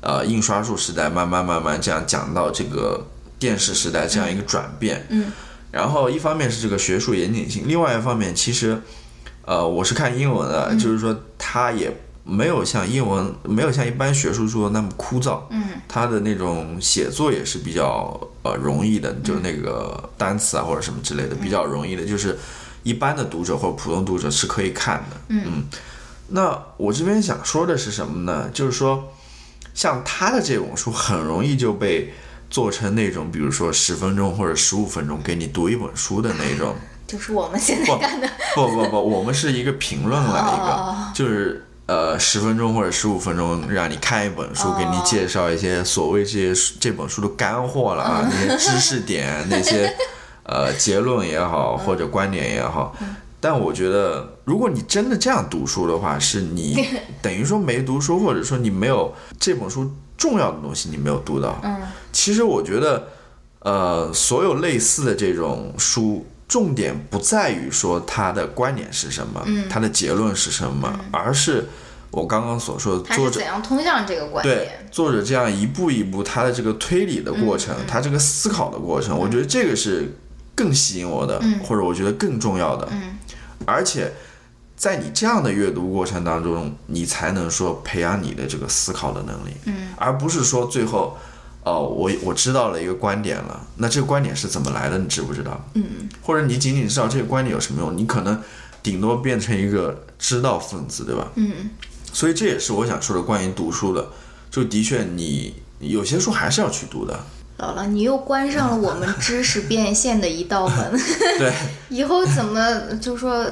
呃印刷术时代慢慢慢慢这样讲到这个电视时代这样一个转变。嗯，然后一方面是这个学术严谨性，另外一方面其实呃我是看英文的，就是说它也没有像英文没有像一般学术书那么枯燥。嗯它的那种写作也是比较呃容易的，就那个单词啊或者什么之类的比较容易的，就是一般的读者或者普通读者是可以看的。嗯那我这边想说的是什么呢？就是说，像他的这种书很容易就被做成那种，比如说十分钟或者十五分钟给你读一本书的那种。就是我们现在干的。不不不，我们是一个评论了一哦个，就是呃十分钟或者十五分钟让你看一本书，哦给你介绍一些所谓这些这本书的干货了啊，那些知识点，那些 呃结论也好或者观点也好。但我觉得，如果你真的这样读书的话，是你 等于说没读书，或者说你没有这本书重要的东西你没有读到。嗯其实我觉得，呃，所有类似的这种书，重点不在于说它的观点是什么，嗯它的结论是什么，而是我刚刚所说的作者怎样通向这个观对点？作者这样一步一步他的这个推理的过嗯程，他这个思考的过程，我觉得这个是更吸引我的，或者我觉得更重要的，嗯而且。在你这样的阅读过程当中，你才能说培养你的这个思考的能力，嗯，而不是说最后，哦，我我知道了一个观点了，那这个观点是怎么来的，你知不知道？嗯。或者你仅仅知道这个观点有什么用，你可能顶多变成一个知道分子，对吧？嗯。所以这也是我想说的关于读书的，就的确你有些书还是要去读的，姥姥，你又关上了我们知识变现的一道门，对，以后怎么就说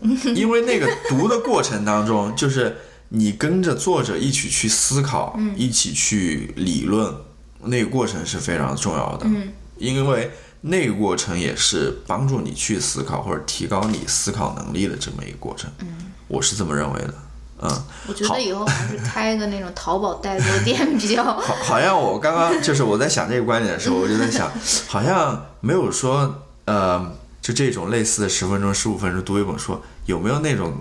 因为那个读的过程当中，就是你跟着作者一起去思考，一起去理论，那个过程是非常重要的。嗯因为那个过程也是帮助你去思考或者提高你思考能力的这么一个过程。嗯，我是这么认为的。嗯，我觉得以后还是开一个那种淘宝代购店比较好。好，好像我刚刚就是我在想这个观点的时候，我就在想，好像没有说呃，就这种类似的十分钟、十五分钟读一本书，有没有那种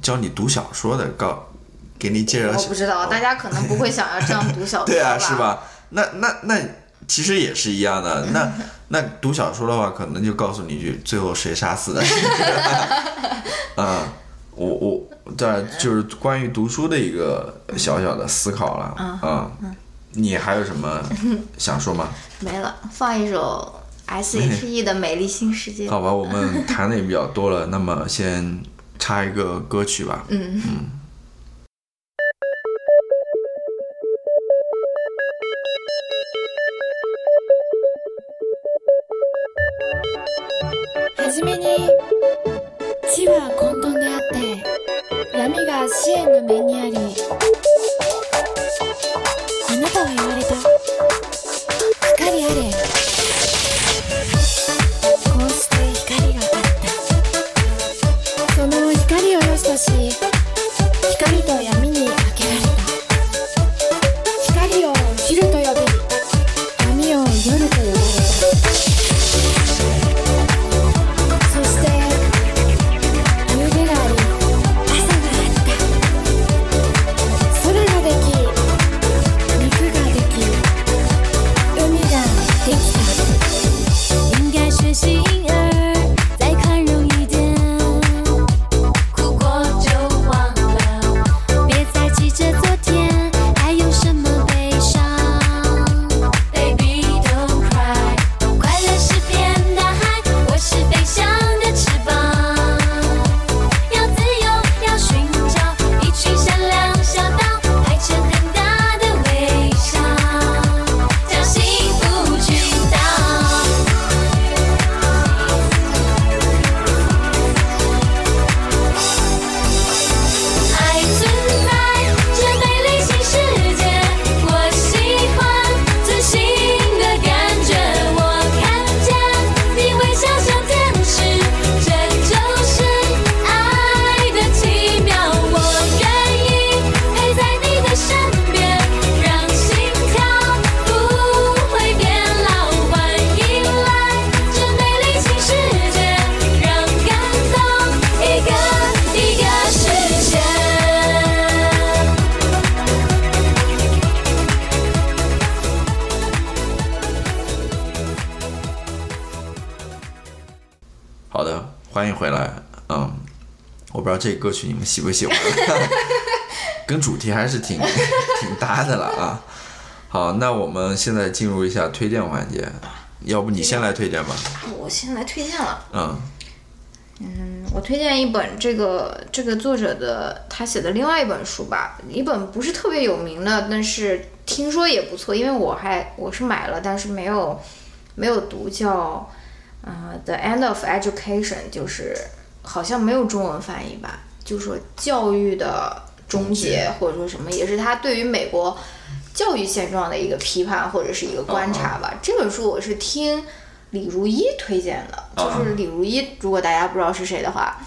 教你读小说的？告给你介绍？我不知道，大家可能不会想要这样读小说。对啊，是吧？那那那其实也是一样的。那那读小说的话，可能就告诉你一句：最后谁杀死的？啊，我我这就是关于读书的一个小小的思考了。啊，你还有什么想说吗？没了，放一首 S.H.E 的《美丽新世界》。好吧，我们谈的也比较多了，那么先插一个歌曲吧。嗯嗯。はじめに地は混沌であって闇が支援の目にあり 的，欢迎回来。嗯，我不知道这个歌曲你们喜不喜欢，跟主题还是挺 挺搭的了啊。好，那我们现在进入一下推荐环节，要不你先来推荐吧？我先来推荐了。嗯嗯，我推荐一本这个这个作者的他写的另外一本书吧，一本不是特别有名的，但是听说也不错，因为我还我是买了，但是没有没有读，叫呃《The End of Education》，就是好像没有中文翻译吧，就说教育的终结，或者说什么，也是他对于美国教育现状的一个批判或者是一个观察吧。这本书我是听李如一推荐的，就是李如一，如果大家不知道是谁的话，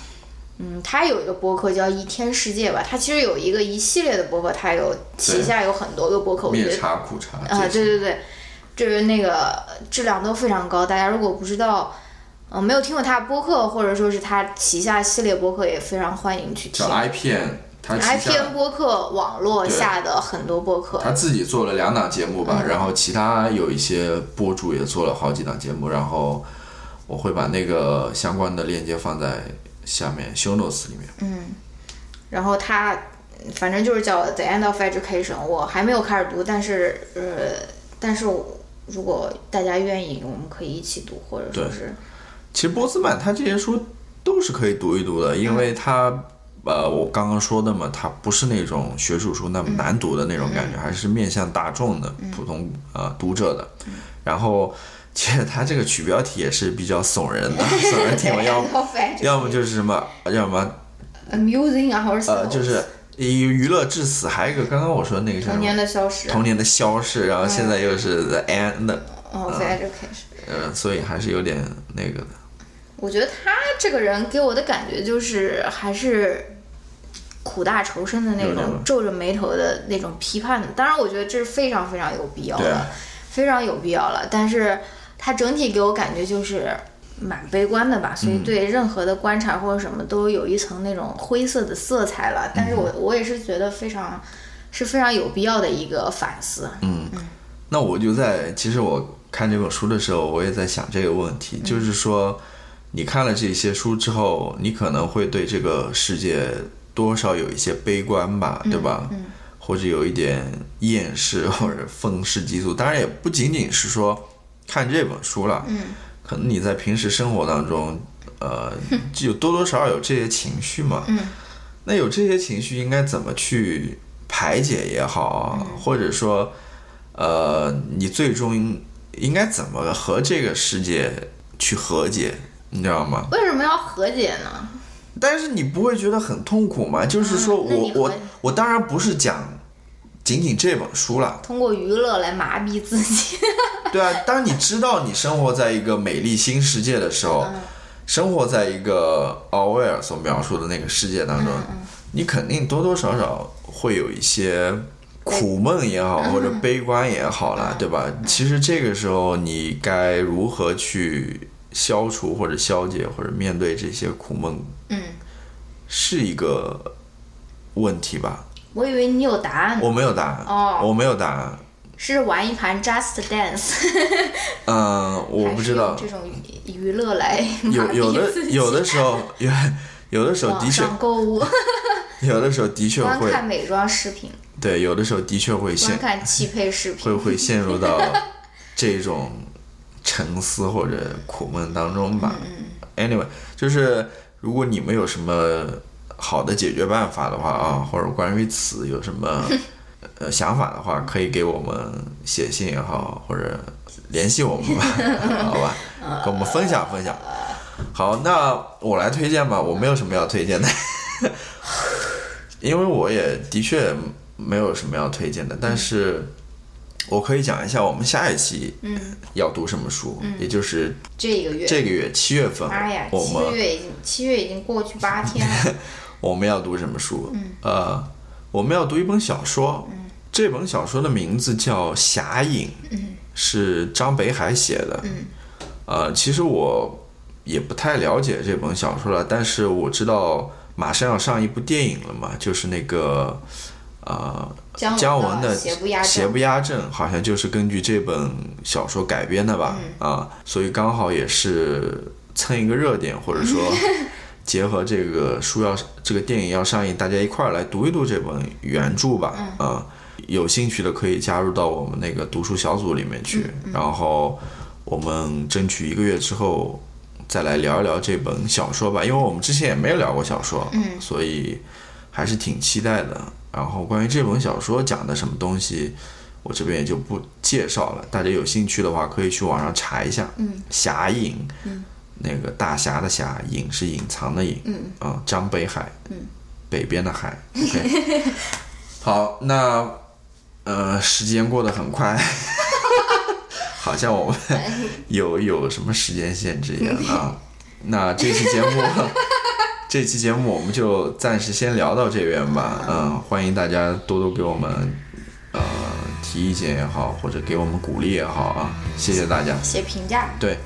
嗯，他有一个博客叫《一天世界》吧，他其实有一个一系列的博客，他有旗下有很多个博客，我觉得灭茶苦茶啊，对对对，就是那个质量都非常高。大家如果不知道，嗯、没有听过他的播客，或者说是他旗下系列播客，也非常欢迎去听叫。IPN，他 IPN 播客网络下的很多播客，他自己做了两档节目嗯吧，然后其他有一些博主也做了好几档节目，然后我会把那个相关的链接放在下面 show notes 里面。嗯然后他反正就是叫《The End of Education》，我还没有开始读，但是呃，但是我如果大家愿意，我们可以一起读，或者说是其实波斯曼他这些书都是可以读一读的，因为他。呃，我刚刚说的嘛，它不是那种学术书那么难读的那种感觉，还是面向大众的普通呃读者的。然后，其实它这个取标题也是比较耸人的，耸人听闻要 Education 要么就是什么，要么 amusing 啊，或者呃就是以娱乐至死，还有一个刚刚我说的那个叫什么童年的消失童年的消逝，然后现在又是 the end，of Education。呃，所以还是有点那个的。我觉得他这个人给我的感觉就是还是苦大仇深的那种，皱着眉头的那种批判的。当然，我觉得这是非常非常有必要的，非常有必要了。但是他整体给我感觉就是蛮悲观的吧，所以对任何的观察或者什么都有一层那种灰色的色彩了。但是我我也是觉得非常是非常有必要的一个反思。嗯，那我就在其实我看这本书的时候，我也在想这个问题，就是说，你看了这些书之后，你可能会对这个世界多少有一些悲观吧，对吧？嗯或者有一点厌世或者愤世嫉俗。当然，也不仅仅是说看这本书了，嗯可能你在平时生活当中，呃，就多多少少有这些情绪嘛。嗯那有这些情绪应该怎么去排解也好啊，嗯或者说，呃，你最终应该怎么和这个世界去和解，你知道吗？为什么要和解呢？但是你不会觉得很痛苦吗？就是说我我我当然不是讲仅仅这本书了，通过娱乐来麻痹自己。对啊，当你知道你生活在一个美丽新世界的时候，嗯。生活在一个奥威尔所描述的那个世界当中，嗯你肯定多多少少会有一些苦闷也好，或者悲观也好啦，对吧？其实这个时候你该如何去消除或者消解或者面对这些苦闷，嗯，是一个问题吧？我以为你有答案，我没有答案，哦。我没有答案。是玩一盘 Just Dance，嗯，我不知道。这种娱娱乐来有 有的有的时候有有的时候的网确上购物，有的时候的确观会看美妆视频，对，有的时候的确会观陷看汽配视会频。会陷入到 这种沉思或者苦闷当中吧。Anyway，就是如果你们有什么好的解决办法的话啊，或者关于此有什么呃想法的话，可以给我们写信也好，或者联系我们吧，好吧，跟我们分享分享。好，那我来推荐吧，我没有什么要推荐的，因为我也的确没有什么要推荐的，但是我可以讲一下我们下一期嗯，要读什么书，也就是这个月，这个月七月份，哎呀，七我们月已经七月已经过去八天了。我们要读什么书？呃，我们要读一本小说。这本小说的名字叫《侠影》，是张北海写的。呃，其实我也不太了解这本小说了，但是我知道马上要上一部电影了嘛，就是那个呃姜姜文的邪不压正邪不压正，好像就是根据这本小说改编的吧？嗯啊，所以刚好也是蹭一个热点，或者说 结合这个书要这个电影要上映，大家一块儿来读一读这本原著吧。嗯啊，有兴趣的可以加入到我们那个读书小组里面去，嗯然后我们争取一个月之后。再来聊一聊这本小说吧，因为我们之前也没有聊过小说，嗯所以还是挺期待的。然后关于这本小说讲的什么东西，我这边也就不介绍了。大家有兴趣的话，可以去网上查一下。嗯，侠影，嗯，那个大侠的侠，隐是隐藏的隐，嗯啊，张北海，嗯，北边的海。OK，好，那呃，时间过得很快。好像我们有有什么时间限制一样啊。那这期节目，这期节目我们就暂时先聊到这边吧。嗯，欢迎大家多多给我们呃提意见也好，或者给我们鼓励也好啊，谢谢大家。写评价，对，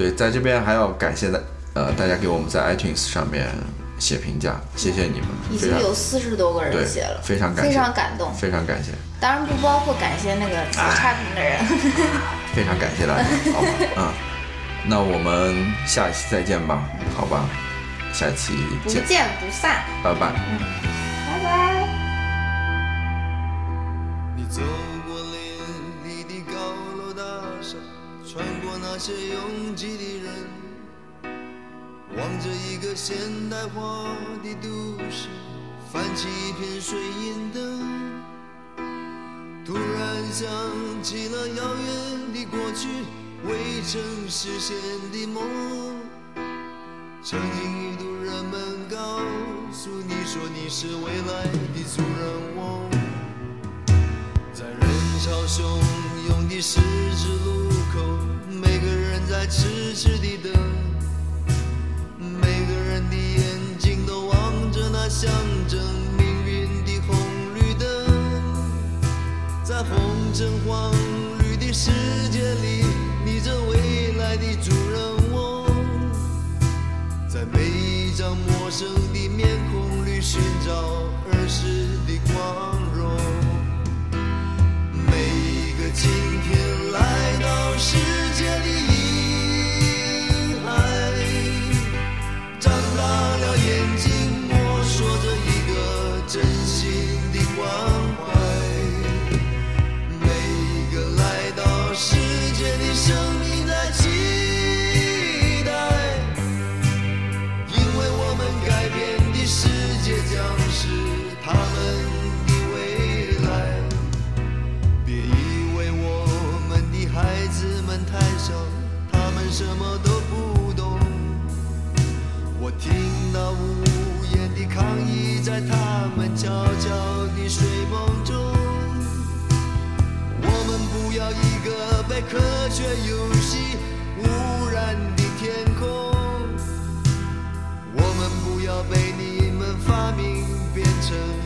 对，在这边还要感谢的呃大家给我们在 iTunes 上面写评价，谢谢你们，已经有四十多个人写了，非常感谢非常感动。非常感谢。当然不包括感谢那个写差评的人。非常感谢大家，好吧，嗯，那我们下一期再见吧，好吧，下期不见，见不散，拜拜。拜拜。你走那些拥挤的人，望着一个现代化的都市，泛起一片水银灯。突然想起了遥远的过去，未曾实现的梦。曾经一度人们告诉你说你是未来的主人翁。在人潮汹涌的十字路，在痴痴地等。每个人的眼睛都望着那象征命运的红绿灯，在红橙黄绿的世界里，你这未来的主人翁，在每一张陌生的面孔里寻找儿时的光荣。每一个今天来到世界里。在科学游戏污染的天空，我们不要被你们发明变成。